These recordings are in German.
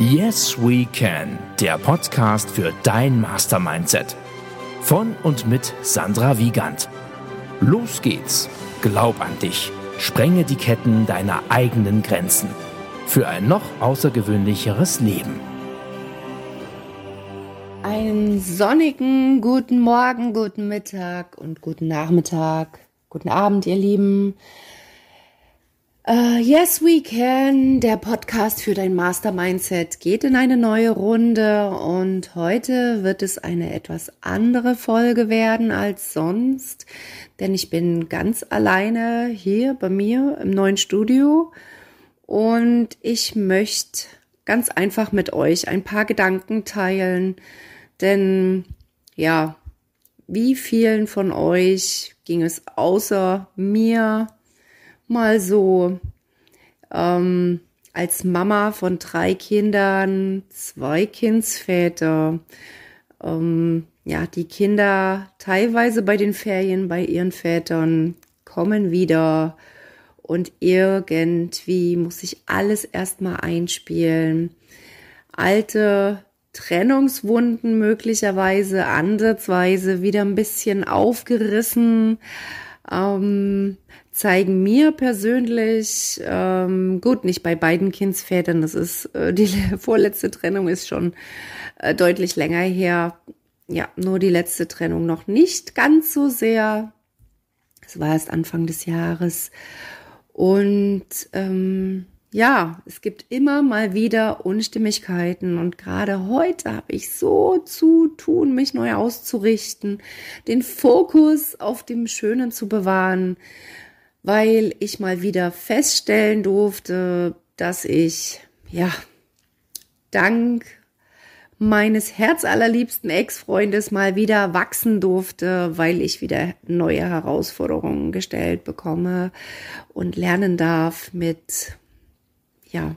Yes We Can, der Podcast für dein Mastermindset. Von und mit Sandra Wiegand. Los geht's. Glaub an dich. Sprenge die Ketten deiner eigenen Grenzen. Für ein noch außergewöhnlicheres Leben. Einen sonnigen guten Morgen, guten Mittag und guten Nachmittag, guten Abend, ihr Lieben. Uh, yes, we can. Der Podcast für dein Master Mindset geht in eine neue Runde und heute wird es eine etwas andere Folge werden als sonst, denn ich bin ganz alleine hier bei mir im neuen Studio und ich möchte ganz einfach mit euch ein paar Gedanken teilen, denn ja, wie vielen von euch ging es außer mir mal so ähm, als Mama von drei Kindern, zwei Kindsväter, ähm, ja, die Kinder teilweise bei den Ferien bei ihren Vätern kommen wieder und irgendwie muss ich alles erstmal einspielen. Alte Trennungswunden möglicherweise ansatzweise wieder ein bisschen aufgerissen. Ähm, zeigen mir persönlich, ähm, gut, nicht bei beiden Kindsvätern, das ist, äh, die vorletzte Trennung ist schon äh, deutlich länger her. Ja, nur die letzte Trennung noch nicht ganz so sehr. Es war erst Anfang des Jahres. Und ähm, ja, es gibt immer mal wieder Unstimmigkeiten und gerade heute habe ich so zu tun, mich neu auszurichten, den Fokus auf dem Schönen zu bewahren, weil ich mal wieder feststellen durfte, dass ich, ja, dank meines herzallerliebsten Ex-Freundes mal wieder wachsen durfte, weil ich wieder neue Herausforderungen gestellt bekomme und lernen darf mit, ja,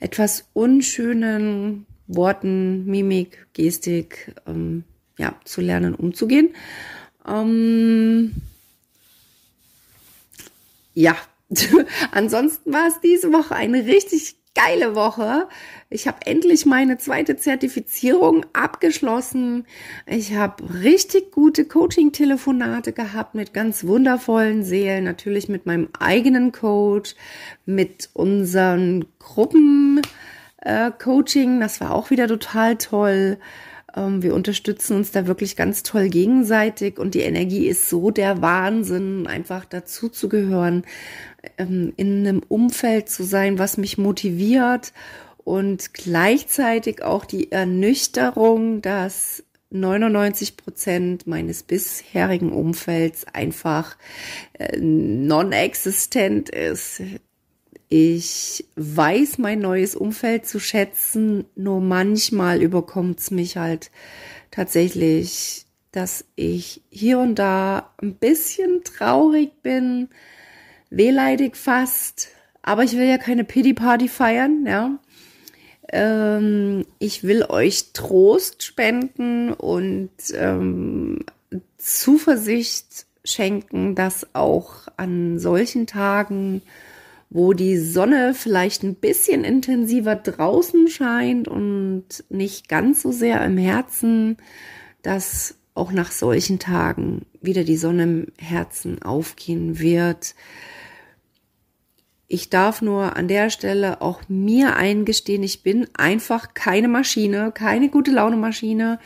etwas unschönen Worten, Mimik, Gestik, ähm, ja, zu lernen umzugehen. Ähm, ja, ansonsten war es diese Woche. Eine richtig geile Woche. Ich habe endlich meine zweite Zertifizierung abgeschlossen. Ich habe richtig gute Coaching-Telefonate gehabt mit ganz wundervollen Seelen, natürlich mit meinem eigenen Coach, mit unseren Gruppen-Coaching. Äh, das war auch wieder total toll. Ähm, wir unterstützen uns da wirklich ganz toll gegenseitig und die Energie ist so der Wahnsinn, einfach dazu zu gehören, ähm, in einem Umfeld zu sein, was mich motiviert und gleichzeitig auch die Ernüchterung, dass 99 Prozent meines bisherigen Umfelds einfach äh, non-existent ist. Ich weiß mein neues Umfeld zu schätzen, nur manchmal überkommt es mich halt tatsächlich, dass ich hier und da ein bisschen traurig bin, wehleidig fast, aber ich will ja keine Pity Party feiern, ja. Ähm, ich will euch Trost spenden und ähm, Zuversicht schenken, dass auch an solchen Tagen wo die Sonne vielleicht ein bisschen intensiver draußen scheint und nicht ganz so sehr im Herzen, dass auch nach solchen Tagen wieder die Sonne im Herzen aufgehen wird. Ich darf nur an der Stelle auch mir eingestehen, ich bin einfach keine Maschine, keine gute Laune Maschine.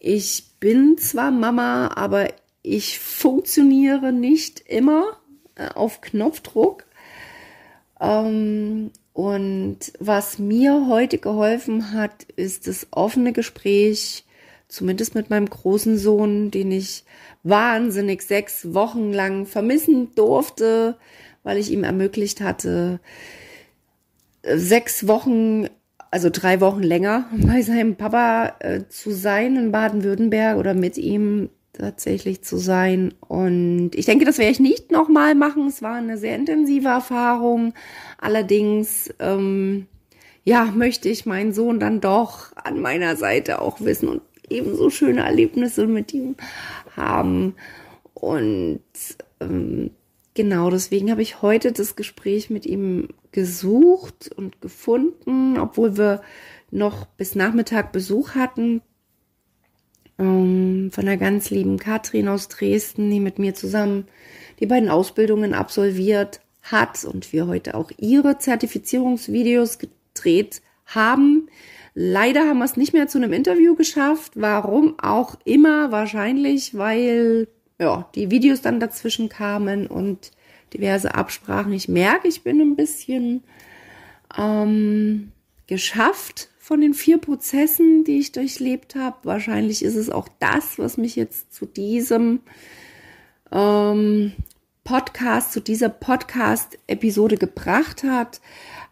Ich bin zwar Mama, aber ich funktioniere nicht immer äh, auf Knopfdruck. Ähm, und was mir heute geholfen hat, ist das offene Gespräch, zumindest mit meinem großen Sohn, den ich wahnsinnig sechs Wochen lang vermissen durfte, weil ich ihm ermöglicht hatte, sechs Wochen, also drei Wochen länger bei seinem Papa äh, zu sein in Baden-Württemberg oder mit ihm tatsächlich zu sein. Und ich denke, das werde ich nicht nochmal machen. Es war eine sehr intensive Erfahrung. Allerdings, ähm, ja, möchte ich meinen Sohn dann doch an meiner Seite auch wissen und ebenso schöne Erlebnisse mit ihm haben. Und ähm, genau deswegen habe ich heute das Gespräch mit ihm gesucht und gefunden, obwohl wir noch bis Nachmittag Besuch hatten ähm, von der ganz lieben Katrin aus Dresden, die mit mir zusammen die beiden Ausbildungen absolviert hat und wir heute auch ihre Zertifizierungsvideos gedreht haben. Leider haben wir es nicht mehr zu einem Interview geschafft. Warum auch immer, wahrscheinlich, weil ja, die Videos dann dazwischen kamen und diverse Absprachen. Ich merke, ich bin ein bisschen ähm, geschafft von den vier Prozessen, die ich durchlebt habe. Wahrscheinlich ist es auch das, was mich jetzt zu diesem ähm, Podcast, zu dieser Podcast-Episode gebracht hat.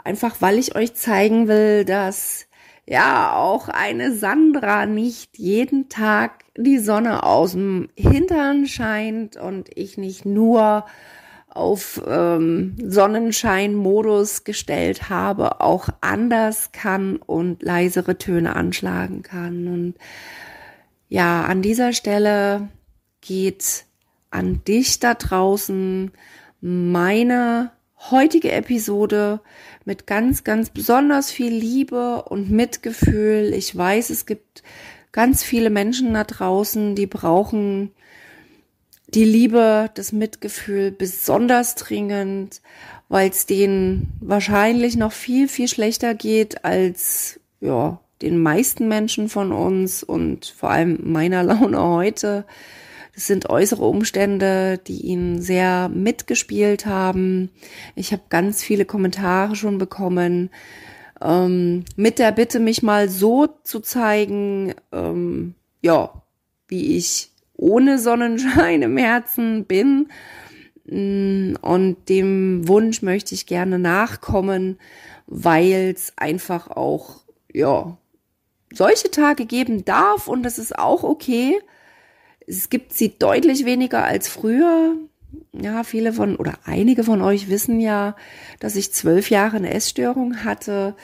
Einfach weil ich euch zeigen will, dass ja auch eine Sandra nicht jeden Tag die Sonne aus dem Hintern scheint und ich nicht nur auf ähm, Sonnenschein-Modus gestellt habe, auch anders kann und leisere Töne anschlagen kann. Und ja, an dieser Stelle geht an dich da draußen meine heutige Episode mit ganz, ganz besonders viel Liebe und Mitgefühl. Ich weiß, es gibt ganz viele Menschen da draußen, die brauchen die Liebe, das Mitgefühl besonders dringend, weil es denen wahrscheinlich noch viel, viel schlechter geht als ja, den meisten Menschen von uns und vor allem meiner Laune heute. Das sind äußere Umstände, die ihn sehr mitgespielt haben. Ich habe ganz viele Kommentare schon bekommen ähm, mit der Bitte, mich mal so zu zeigen, ähm, ja, wie ich ohne Sonnenschein im Herzen bin. Mm, und dem Wunsch möchte ich gerne nachkommen, weil es einfach auch, ja, solche Tage geben darf und das ist auch okay. Es gibt sie deutlich weniger als früher. Ja, viele von oder einige von euch wissen ja, dass ich zwölf Jahre eine Essstörung hatte,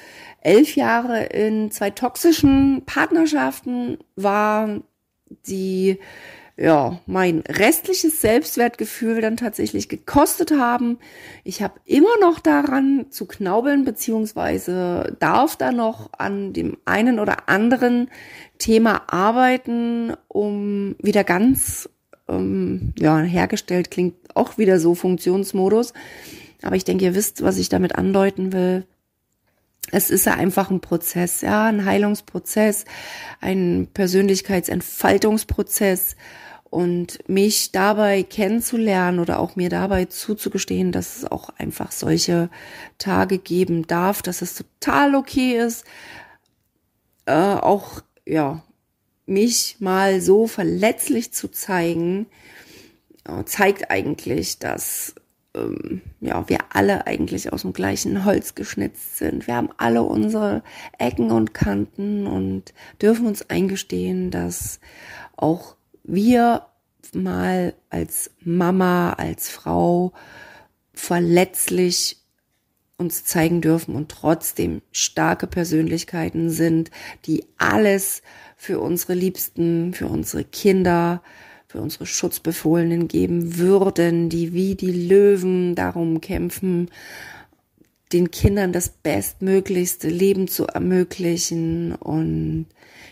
elf Jahre in zwei toxischen Partnerschaften war, die ja, mein restliches Selbstwertgefühl dann tatsächlich gekostet haben. Ich habe immer noch daran zu knaubeln, beziehungsweise darf da noch an dem einen oder anderen Thema arbeiten, um wieder ganz ähm, ja, hergestellt klingt auch wieder so Funktionsmodus. Aber ich denke, ihr wisst, was ich damit andeuten will. Es ist ja einfach ein Prozess, ja, ein Heilungsprozess, ein Persönlichkeitsentfaltungsprozess und mich dabei kennenzulernen oder auch mir dabei zuzugestehen, dass es auch einfach solche Tage geben darf, dass es total okay ist, äh, auch ja mich mal so verletzlich zu zeigen, äh, zeigt eigentlich, dass ähm, ja wir alle eigentlich aus dem gleichen Holz geschnitzt sind. Wir haben alle unsere Ecken und Kanten und dürfen uns eingestehen, dass auch wir mal als Mama, als Frau verletzlich uns zeigen dürfen und trotzdem starke Persönlichkeiten sind, die alles für unsere Liebsten, für unsere Kinder, für unsere Schutzbefohlenen geben würden, die wie die Löwen darum kämpfen, den Kindern das bestmöglichste Leben zu ermöglichen und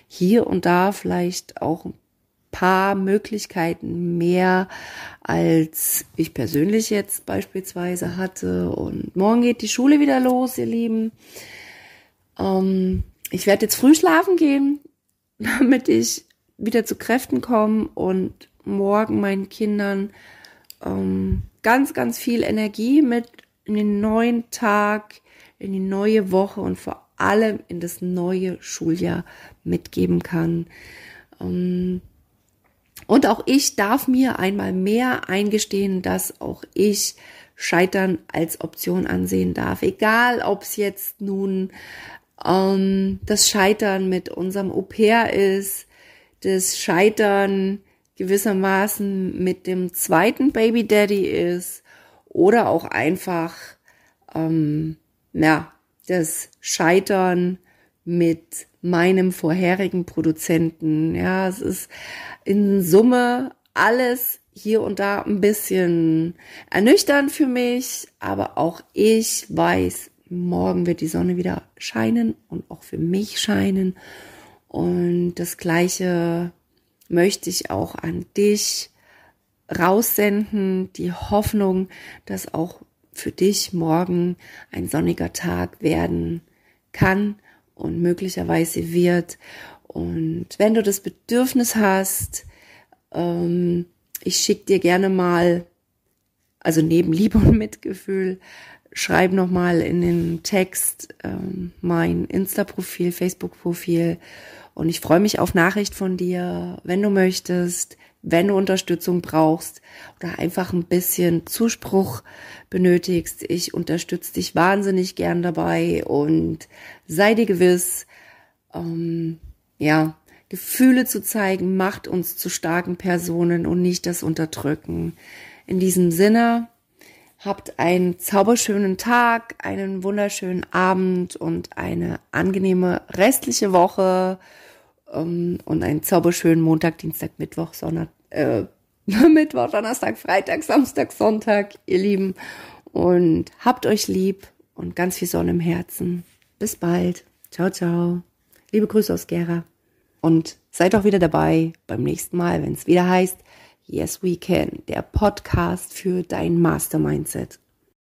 hier und da vielleicht auch ein paar Möglichkeiten mehr, als ich persönlich jetzt beispielsweise hatte. Und morgen geht die Schule wieder los, ihr Lieben. Ähm, ich werde jetzt früh schlafen gehen, damit ich wieder zu Kräften komme und morgen meinen Kindern ähm, ganz, ganz viel Energie mit in den neuen Tag, in die neue Woche und vor allem in das neue Schuljahr mitgeben kann. Ähm, und auch ich darf mir einmal mehr eingestehen, dass auch ich Scheitern als Option ansehen darf. Egal, ob es jetzt nun ähm, das Scheitern mit unserem Au pair ist, das Scheitern gewissermaßen mit dem zweiten Baby Daddy ist oder auch einfach ähm, ja, das Scheitern mit meinem vorherigen Produzenten. Ja, es ist in Summe alles hier und da ein bisschen ernüchternd für mich, aber auch ich weiß morgen wird die Sonne wieder scheinen und auch für mich scheinen. Und das Gleiche möchte ich auch an dich raussenden, die Hoffnung, dass auch für dich morgen ein sonniger Tag werden kann und möglicherweise wird. Und wenn du das Bedürfnis hast, ähm, ich schicke dir gerne mal, also neben Liebe und Mitgefühl, schreib noch mal in den Text ähm, mein Insta-Profil, Facebook-Profil und ich freue mich auf Nachricht von dir, wenn du möchtest, wenn du Unterstützung brauchst oder einfach ein bisschen Zuspruch benötigst. Ich unterstütze dich wahnsinnig gern dabei und sei dir gewiss, ähm, ja, Gefühle zu zeigen, macht uns zu starken Personen und nicht das Unterdrücken. In diesem Sinne, Habt einen zauberschönen Tag, einen wunderschönen Abend und eine angenehme restliche Woche ähm, und einen zauberschönen Montag, Dienstag, Mittwoch, Sonntag, äh, Mittwoch, Donnerstag, Freitag, Samstag, Sonntag, ihr Lieben. Und habt euch lieb und ganz viel Sonne im Herzen. Bis bald. Ciao, ciao. Liebe Grüße aus Gera. Und seid auch wieder dabei beim nächsten Mal, wenn es wieder heißt, Yes We Can, der Podcast für dein Mastermindset.